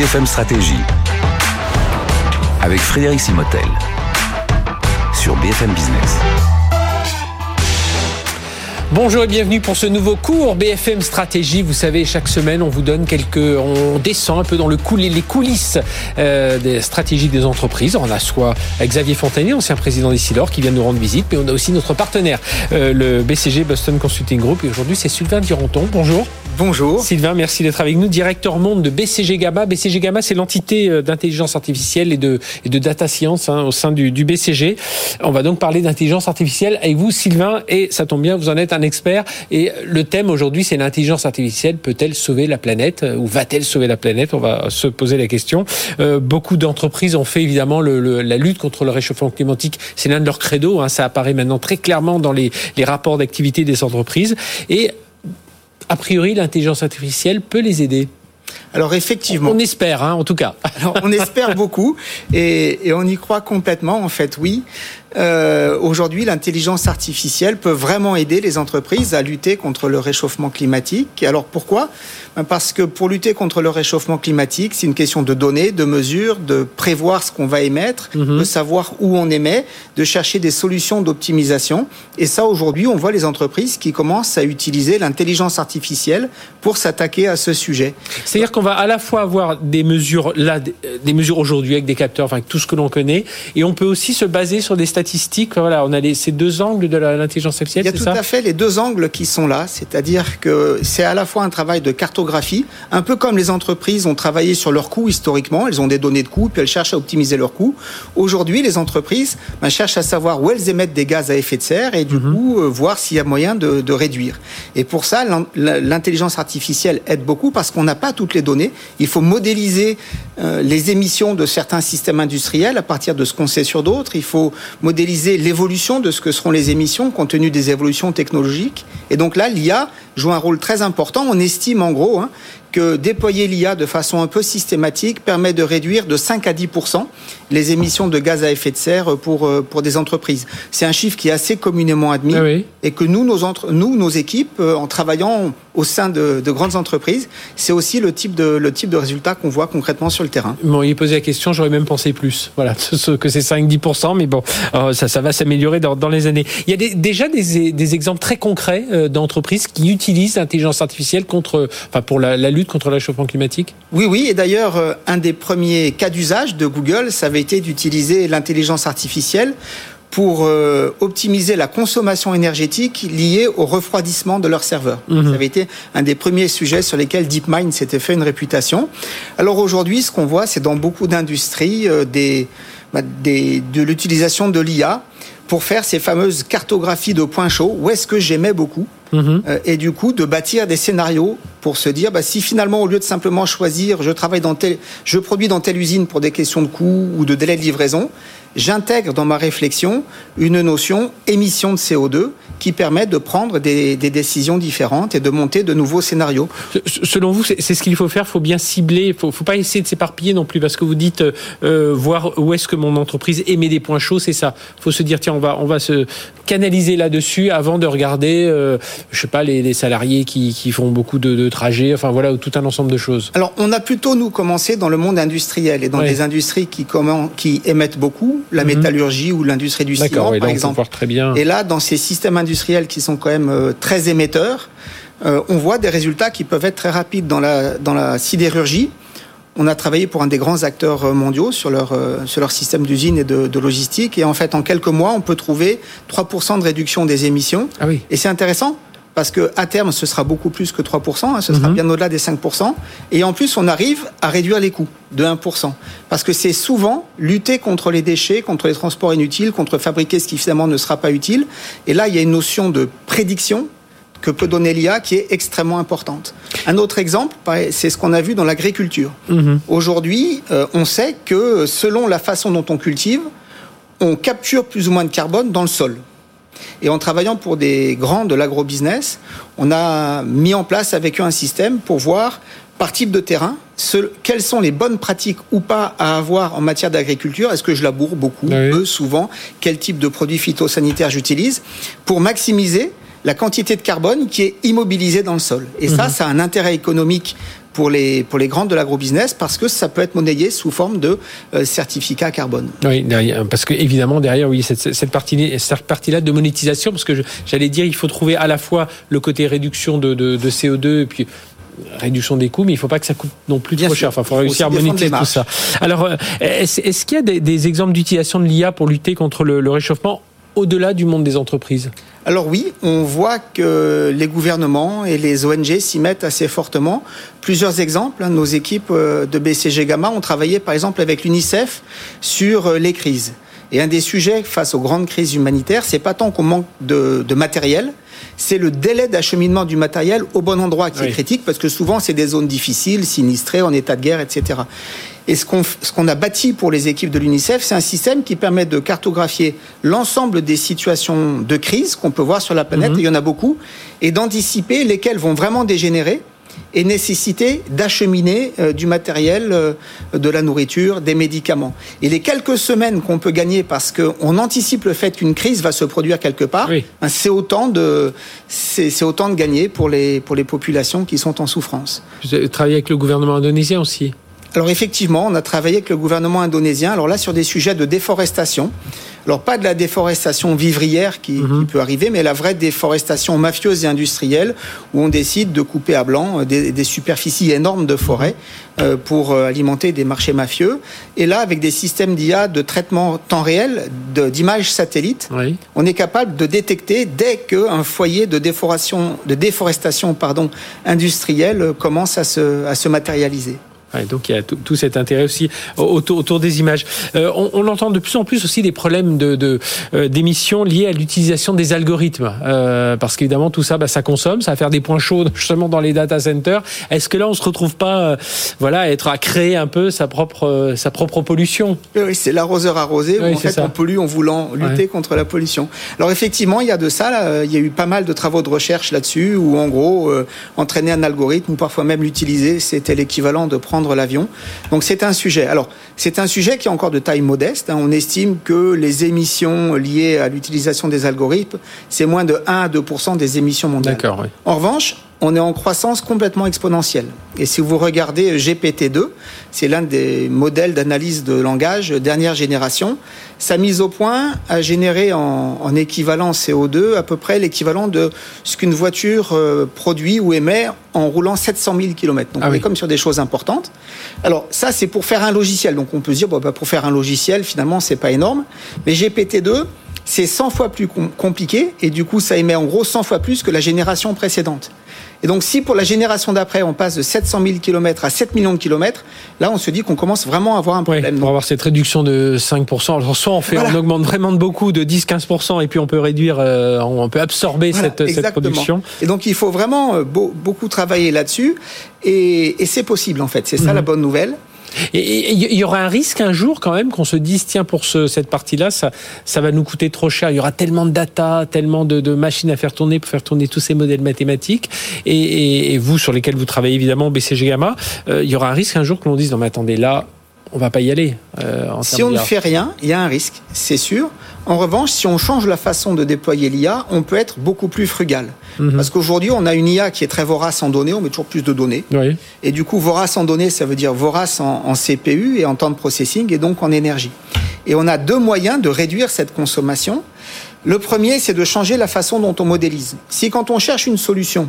BFM Stratégie avec Frédéric Simotel sur BFM Business. Bonjour et bienvenue pour ce nouveau cours BFM Stratégie. Vous savez, chaque semaine, on vous donne quelques, on descend un peu dans le les coulisses euh, des stratégies des entreprises. On a soit Xavier Fontanier, ancien président d'Issilor, qui vient nous rendre visite, mais on a aussi notre partenaire, euh, le BCG Boston Consulting Group. Et aujourd'hui, c'est Sylvain Duranton. Bonjour. Bonjour. Sylvain, merci d'être avec nous. Directeur monde de BCG Gamma. BCG Gamma, c'est l'entité euh, d'intelligence artificielle et de, et de data science hein, au sein du, du, BCG. On va donc parler d'intelligence artificielle avec vous, Sylvain, et ça tombe bien, vous en êtes un expert. Et le thème aujourd'hui, c'est l'intelligence artificielle peut-elle sauver la planète euh, ou va-t-elle sauver la planète? On va se poser la question. Euh, beaucoup d'entreprises ont fait évidemment le, le, la lutte contre le réchauffement climatique. C'est l'un de leurs credos. Hein, ça apparaît maintenant très clairement dans les, les rapports d'activité des entreprises. Et a priori, l'intelligence artificielle peut les aider. Alors effectivement. On espère, hein, en tout cas. Alors on espère beaucoup et, et, on y croit complètement. En fait, oui. Euh, Aujourd'hui, l'intelligence artificielle peut vraiment aider les entreprises à lutter contre le réchauffement climatique. Alors pourquoi? Parce que pour lutter contre le réchauffement climatique, c'est une question de données, de mesures, de prévoir ce qu'on va émettre, mm -hmm. de savoir où on émet, de chercher des solutions d'optimisation. Et ça, aujourd'hui, on voit les entreprises qui commencent à utiliser l'intelligence artificielle pour s'attaquer à ce sujet. C'est-à-dire qu'on va à la fois avoir des mesures là, des mesures aujourd'hui avec des capteurs, enfin avec tout ce que l'on connaît, et on peut aussi se baser sur des statistiques. Voilà, on a les, ces deux angles de l'intelligence artificielle. Il y a tout ça à fait les deux angles qui sont là, c'est-à-dire que c'est à la fois un travail de cartographie, un peu comme les entreprises ont travaillé sur leurs coûts historiquement. Elles ont des données de coûts, puis elles cherchent à optimiser leurs coûts. Aujourd'hui, les entreprises ben, cherchent à savoir où elles émettent des gaz à effet de serre et du mm -hmm. coup euh, voir s'il y a moyen de, de réduire. Et pour ça, l'intelligence artificielle aide beaucoup parce qu'on n'a pas toutes les données. Il faut modéliser euh, les émissions de certains systèmes industriels à partir de ce qu'on sait sur d'autres. Il faut modéliser l'évolution de ce que seront les émissions compte tenu des évolutions technologiques. Et donc là, l'IA joue un rôle très important. On estime en gros hein, que déployer l'IA de façon un peu systématique permet de réduire de 5 à 10 les émissions de gaz à effet de serre pour, euh, pour des entreprises. C'est un chiffre qui est assez communément admis ah oui. et que nous nos, entre, nous, nos équipes, euh, en travaillant au sein de, de grandes entreprises, c'est aussi le type de, le type de résultat qu'on voit concrètement sur le terrain. Bon, il posait la question, j'aurais même pensé plus. Voilà, que c'est 5-10%, mais bon, euh, ça, ça va s'améliorer dans, dans les années. Il y a des, déjà des, des exemples très concrets d'entreprises qui utilisent l'intelligence artificielle contre, enfin, pour la, la lutte contre le réchauffement climatique? Oui, oui, et d'ailleurs, euh, un des premiers cas d'usage de Google, ça avait été d'utiliser l'intelligence artificielle pour euh, optimiser la consommation énergétique liée au refroidissement de leurs serveurs. Mmh. Ça avait été un des premiers sujets sur lesquels DeepMind s'était fait une réputation. Alors aujourd'hui, ce qu'on voit, c'est dans beaucoup d'industries euh, des, bah, des, de l'utilisation de l'IA pour faire ces fameuses cartographies de points chauds. Où est-ce que j'aimais beaucoup? Mmh. Euh, et du coup de bâtir des scénarios pour se dire bah, si finalement au lieu de simplement choisir je travaille dans tel je produis dans telle usine pour des questions de coût ou de délai de livraison j'intègre dans ma réflexion une notion émission de CO2 qui permet de prendre des, des, décisions différentes et de monter de nouveaux scénarios. Selon vous, c'est ce qu'il faut faire. Il faut bien cibler. Il faut, faut pas essayer de s'éparpiller non plus parce que vous dites euh, voir où est-ce que mon entreprise émet des points chauds. C'est ça. Il faut se dire tiens, on va on va se canaliser là-dessus avant de regarder, euh, je sais pas, les, les salariés qui, qui, font beaucoup de, de, trajets. Enfin voilà, tout un ensemble de choses. Alors on a plutôt nous commencé dans le monde industriel et dans ouais. les industries qui comment qui émettent beaucoup, la -hmm. métallurgie ou l'industrie du ciment oui, par exemple. Très bien. Et là, dans ces systèmes industriels qui sont quand même euh, très émetteurs, euh, on voit des résultats qui peuvent être très rapides dans la, dans la sidérurgie. On a travaillé pour un des grands acteurs euh, mondiaux sur leur, euh, sur leur système d'usine et de, de, logistique. Et en fait, en quelques mois, on peut trouver 3% de réduction des émissions. Ah oui. Et c'est intéressant parce que à terme, ce sera beaucoup plus que 3%, hein, ce sera mm -hmm. bien au-delà des 5%. Et en plus, on arrive à réduire les coûts de 1%. Parce que c'est souvent lutter contre les déchets, contre les transports inutiles, contre fabriquer ce qui finalement ne sera pas utile. Et là, il y a une notion de prédiction que peut donner l'IA qui est extrêmement importante. Un autre exemple, c'est ce qu'on a vu dans l'agriculture. -hmm. Aujourd'hui, euh, on sait que selon la façon dont on cultive, on capture plus ou moins de carbone dans le sol. Et en travaillant pour des grands de l'agrobusiness, on a mis en place avec eux un système pour voir par type de terrain ce, quelles sont les bonnes pratiques ou pas à avoir en matière d'agriculture. Est-ce que je laboure beaucoup, oui. peu, souvent? Quel type de produits phytosanitaires j'utilise? Pour maximiser la quantité de carbone qui est immobilisée dans le sol. Et mmh. ça, ça a un intérêt économique pour les, pour les grandes de l'agrobusiness parce que ça peut être monnayé sous forme de euh, certificat carbone. Oui, parce que évidemment derrière, oui, cette, cette partie, cette partie-là de monétisation, parce que j'allais dire, il faut trouver à la fois le côté réduction de, de, de CO2 et puis réduction des coûts, mais il ne faut pas que ça coûte non plus trop cher. Enfin, il faut réussir à monétiser tout ça. Alors, euh, est-ce, qu'il y a des, des exemples d'utilisation de l'IA pour lutter contre le, le réchauffement au-delà du monde des entreprises alors oui, on voit que les gouvernements et les ONG s'y mettent assez fortement. Plusieurs exemples, hein, nos équipes euh, de BCG Gamma ont travaillé par exemple avec l'UNICEF sur euh, les crises. Et un des sujets face aux grandes crises humanitaires, c'est pas tant qu'on manque de, de matériel, c'est le délai d'acheminement du matériel au bon endroit qui est critique, parce que souvent c'est des zones difficiles, sinistrées, en état de guerre, etc. Et ce qu'on a bâti pour les équipes de l'UNICEF, c'est un système qui permet de cartographier l'ensemble des situations de crise qu'on peut voir sur la planète, mhm. il y en a beaucoup, et d'anticiper lesquelles vont vraiment dégénérer et nécessiter d'acheminer euh, du matériel, euh, de la nourriture, des médicaments. Et les quelques semaines qu'on peut gagner parce qu'on anticipe le fait qu'une crise va se produire quelque part, hein, c'est autant de c'est autant de gagner pour les pour les populations qui sont en souffrance. Vous avez travaillé avec le gouvernement indonésien aussi. Alors effectivement, on a travaillé avec le gouvernement indonésien. Alors là, sur des sujets de déforestation. Alors pas de la déforestation vivrière qui, mhm. peut arriver, mais la vraie déforestation mafieuse et industrielle où on décide de couper à blanc des, superficies énormes de forêt euh, pour euh, alimenter des marchés mafieux. Et là, avec des systèmes d'IA de traitement temps réel d'images satellites, on est capable de détecter dès qu'un foyer de déforestation, de déforestation pardon, industrielle commence à se, à se matérialiser donc il y a tout, cet intérêt aussi autour, autour des images. Euh, on, on, entend de plus en plus aussi des problèmes de, de euh, d'émissions liés à l'utilisation des algorithmes, euh, parce qu'évidemment tout ça, bah, ça consomme, ça va faire des points chauds justement dans les data centers. Est-ce que là on se retrouve pas, voilà, à être à créer un peu sa propre sa propre pollution? Oui, c'est l'arroseur arrosé. Oui, en fait, on pollue en voulant lutter contre la pollution. Alors effectivement, il y a de ça. Là, il y a eu pas mal de travaux de recherche là-dessus, où en gros, entraîner un algorithme ou parfois même l'utiliser, c'était l'équivalent de prendre l'avion. Donc c'est un sujet. Alors c'est un sujet qui est encore de taille modeste. Hein. On estime que les émissions liées à l'utilisation des algorithmes, c'est moins de 1 à 2% des émissions mondiales. En revanche, on est en croissance complètement exponentielle. Et si vous regardez GPT-2, c'est l'un des modèles d'analyse de langage dernière génération, sa mise au point a généré en, équivalent CO2 à peu près l'équivalent de ce qu'une voiture euh, produit ou émet en roulant 700 000 km. Donc ah on est comme sur des choses importantes. Alors ça, c'est pour faire un logiciel. Donc on peut se dire, bon, bah, pour faire un logiciel, finalement, c'est pas énorme. Mais GPT-2, c'est 100 fois plus compliqué et du coup, ça émet en gros 100 fois plus que la génération précédente. Et donc, si pour la génération d'après, on passe de 700 000 km à 7 millions de kilomètres, là, on se dit qu'on commence vraiment à avoir un problème. pour avoir cette réduction de 5%, alors soit on, fait, on augmente vraiment de beaucoup, de 10-15%, et puis on peut réduire, euh, on peut absorber cette, cette, production. Et donc, il faut vraiment euh, beaucoup travailler là-dessus, et, et c'est possible, en fait. C'est ça mhm. la bonne nouvelle. Et il y aura un risque un jour quand même qu'on se dise tiens pour ce, cette partie-là ça ça va nous coûter trop cher. Il y aura tellement de data, tellement de, de machines à faire tourner pour faire tourner tous ces modèles mathématiques. Et, et, vous sur lesquels vous travaillez évidemment BCG Gamma, euh, il y aura un risque un jour que l'on dise non mais attendez là on va pas y aller. Euh, en si on ne fait rien, il y a un risque, c'est sûr. En revanche, si on change la façon de déployer l'IA, on peut être beaucoup plus frugal. Mhm. Parce qu'aujourd'hui, on a une IA qui est très vorace en données, on met toujours plus de données. Et du coup, vorace en données, ça veut dire vorace en, CPU et en temps de processing et donc en énergie. Et on a deux moyens de réduire cette consommation. Le premier, c'est de changer la façon dont on modélise. Si quand on cherche une solution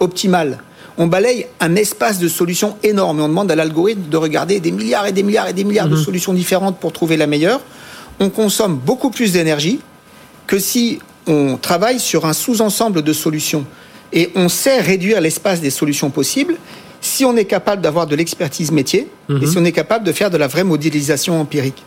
optimale, on balaye un espace de solutions énorme et on demande à l'algorithme de regarder des milliards et des milliards et des milliards de mhm. solutions différentes pour trouver la meilleure, on consomme beaucoup plus d'énergie que si on travaille sur un sous-ensemble de solutions et on sait réduire l'espace des solutions possibles si on est capable d'avoir de l'expertise métier et mhm. si on est capable de faire de la vraie modélisation empirique.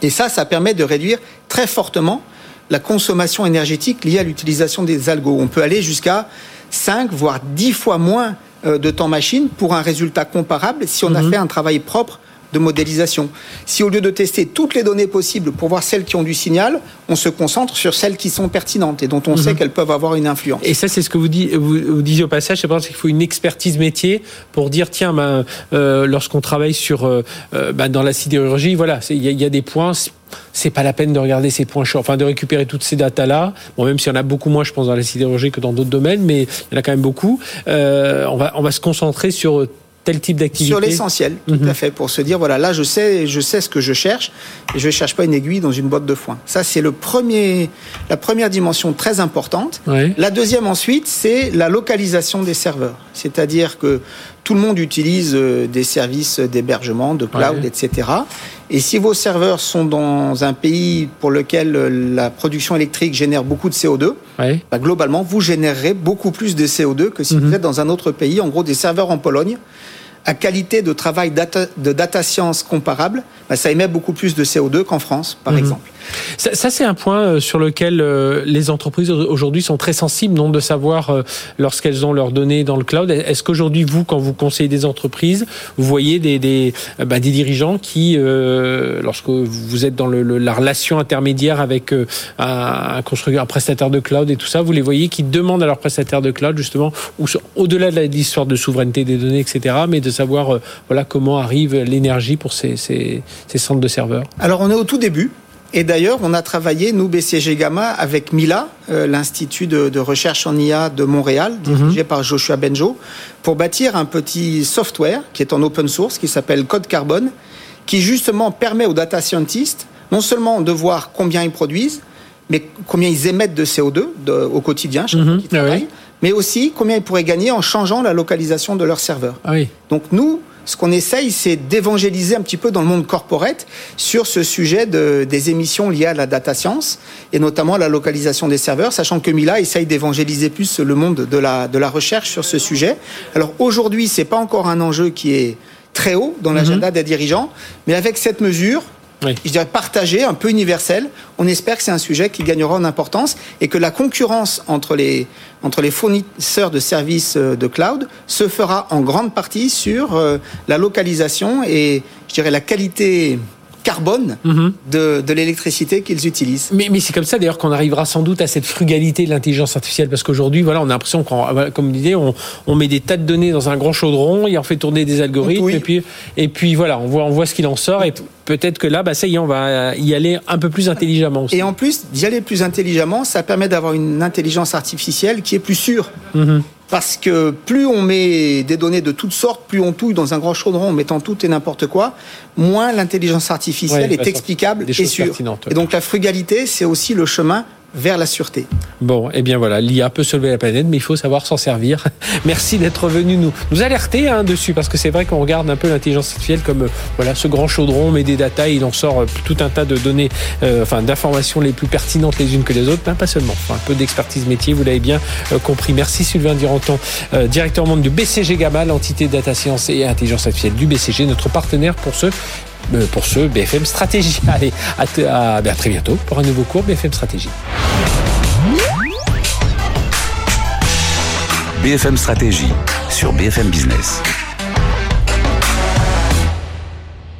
Et ça, ça permet de réduire très fortement la consommation énergétique liée à l'utilisation des algos. On peut aller jusqu'à 5, voire 10 fois moins euh, de temps machine pour un résultat comparable si on a mhm. fait un travail propre de modélisation. Si au lieu de tester toutes les données possibles pour voir celles qui ont du signal, on se concentre sur celles qui sont pertinentes et dont on sait mhm. qu'elles peuvent avoir une influence. Et ça, c'est ce que vous, disiez au passage, c'est qu'il faut une expertise métier pour dire, tiens, ben, euh, lorsqu'on travaille sur, euh, euh, ben, dans la sidérurgie, voilà, il y, a des points c'est pas la peine de regarder ces points chauds, enfin de récupérer toutes ces datas-là. Bon, même s'il y en a beaucoup moins, je pense, dans la sidérurgie que dans d'autres domaines, mais il y en a quand même beaucoup. on, va, on va se concentrer sur tel type d'activité Sur l'essentiel, tout Mhm. à fait, pour se dire voilà, là je sais, je sais ce que je cherche et je ne cherche pas une aiguille dans une boîte de foin. Ça c'est le premier, la première dimension très importante. La deuxième ensuite, c'est la localisation des serveurs, c'est-à-dire que tout le monde utilise euh, des services d'hébergement, de cloud, etc. Et si vos serveurs sont dans un pays pour lequel euh, la production électrique génère beaucoup de CO2, Ouais. bah, globalement, vous générerez beaucoup plus de CO2 que si Mhm. vous êtes dans un autre pays. En gros, des serveurs en Pologne, à qualité de travail data- de data science comparable, bah, ça émet beaucoup plus de CO2 qu'en France, par Mhm. exemple. Ça, c'est un point euh, sur lequel euh, les entreprises aujourd'hui sont très sensibles, non, de savoir euh, lorsqu'elles ont leurs données dans le cloud. Est-ce qu'aujourd'hui, vous, quand vous conseillez des entreprises, vous voyez des bah, dirigeants qui, lorsque vous êtes dans la relation intermédiaire avec un, constructeur, un prestataire de cloud et tout ça, vous les voyez qui demandent à leur prestataire de cloud justement, au-delà de l'histoire de souveraineté des données, etc., mais de savoir voilà comment arrive l'énergie pour ces centres de serveurs. Alors, on est au tout début. Et d'ailleurs, on a travaillé, nous, BCG Gamma, avec Mila, euh, l'Institut de, de recherche en IA de Montréal, dirigé par Joshua Benjo, pour bâtir un petit software qui est en open source, qui s'appelle Code Carbone, qui justement permet aux data scientists non seulement de voir combien ils produisent, mais combien ils émettent de CO2 de- au quotidien, chaque Mhm. qu'ils Ah travaillent, oui. mais aussi combien ils pourraient gagner en changeant la localisation de leur serveur. Ah oui. Donc nous, ce qu'on essaye, c'est d'évangéliser un petit peu dans le monde corporate sur ce sujet de- des émissions liées à la data science et notamment à la localisation des serveurs, sachant que Mila essaye d'évangéliser plus le monde de la, de la recherche sur ce sujet. Alors aujourd'hui, c'est pas encore un enjeu qui est très haut dans l'agenda des dirigeants, mais avec cette mesure, Oui. je dirais partagée, un peu universelle, on espère que c'est un sujet qui gagnera en importance et que la concurrence entre les, entre les fournisseurs de services euh, de cloud se fera en grande partie sur euh, la localisation et, je dirais, la qualité carbone Mhm. de, de l'électricité qu'ils utilisent. Mais, mais c'est comme ça d'ailleurs qu'on arrivera sans doute à cette frugalité de l'intelligence artificielle parce qu'aujourd'hui, voilà, on a l'impression qu'on, comme disait, on, on met des tas de données dans un grand chaudron, et on fait tourner des algorithmes Oui. et puis et puis voilà, on voit on voit ce qu'il en sort et peut-être que là, bah ça y est, on va y aller un peu plus intelligemment aussi. Et en plus, d'y aller plus intelligemment, ça permet d'avoir une intelligence artificielle qui est plus sûre. Mhm. Parce que plus on met des données de toutes sortes, plus on touille dans un grand chaudron en mettant tout et n'importe quoi, moins l'intelligence artificielle Ouais, est bah, explicable et sûre. Et donc la frugalité, c'est aussi le chemin vers la sûreté. Bon, eh bien voilà, l'IA peut sauver la planète, mais il faut savoir s'en servir. Merci d'être venu nous, nous alerter hein, dessus, parce que c'est vrai qu'on regarde un peu l'intelligence artificielle comme euh, voilà ce grand chaudron, met des datas, et il en sort euh, tout un tas de données, euh, enfin d'informations les plus pertinentes les unes que les autres, hein, pas seulement. Un peu d'expertise métier, vous l'avez bien euh, compris. Merci Sylvain Duranton, directeur monde du BCG Gamma, l'entité data science et intelligence artificielle du BCG, notre partenaire pour ce pour ce BFM Stratégie. Allez, à- ben, à très bientôt pour un nouveau cours BFM Stratégie. BFM Stratégie sur BFM Business.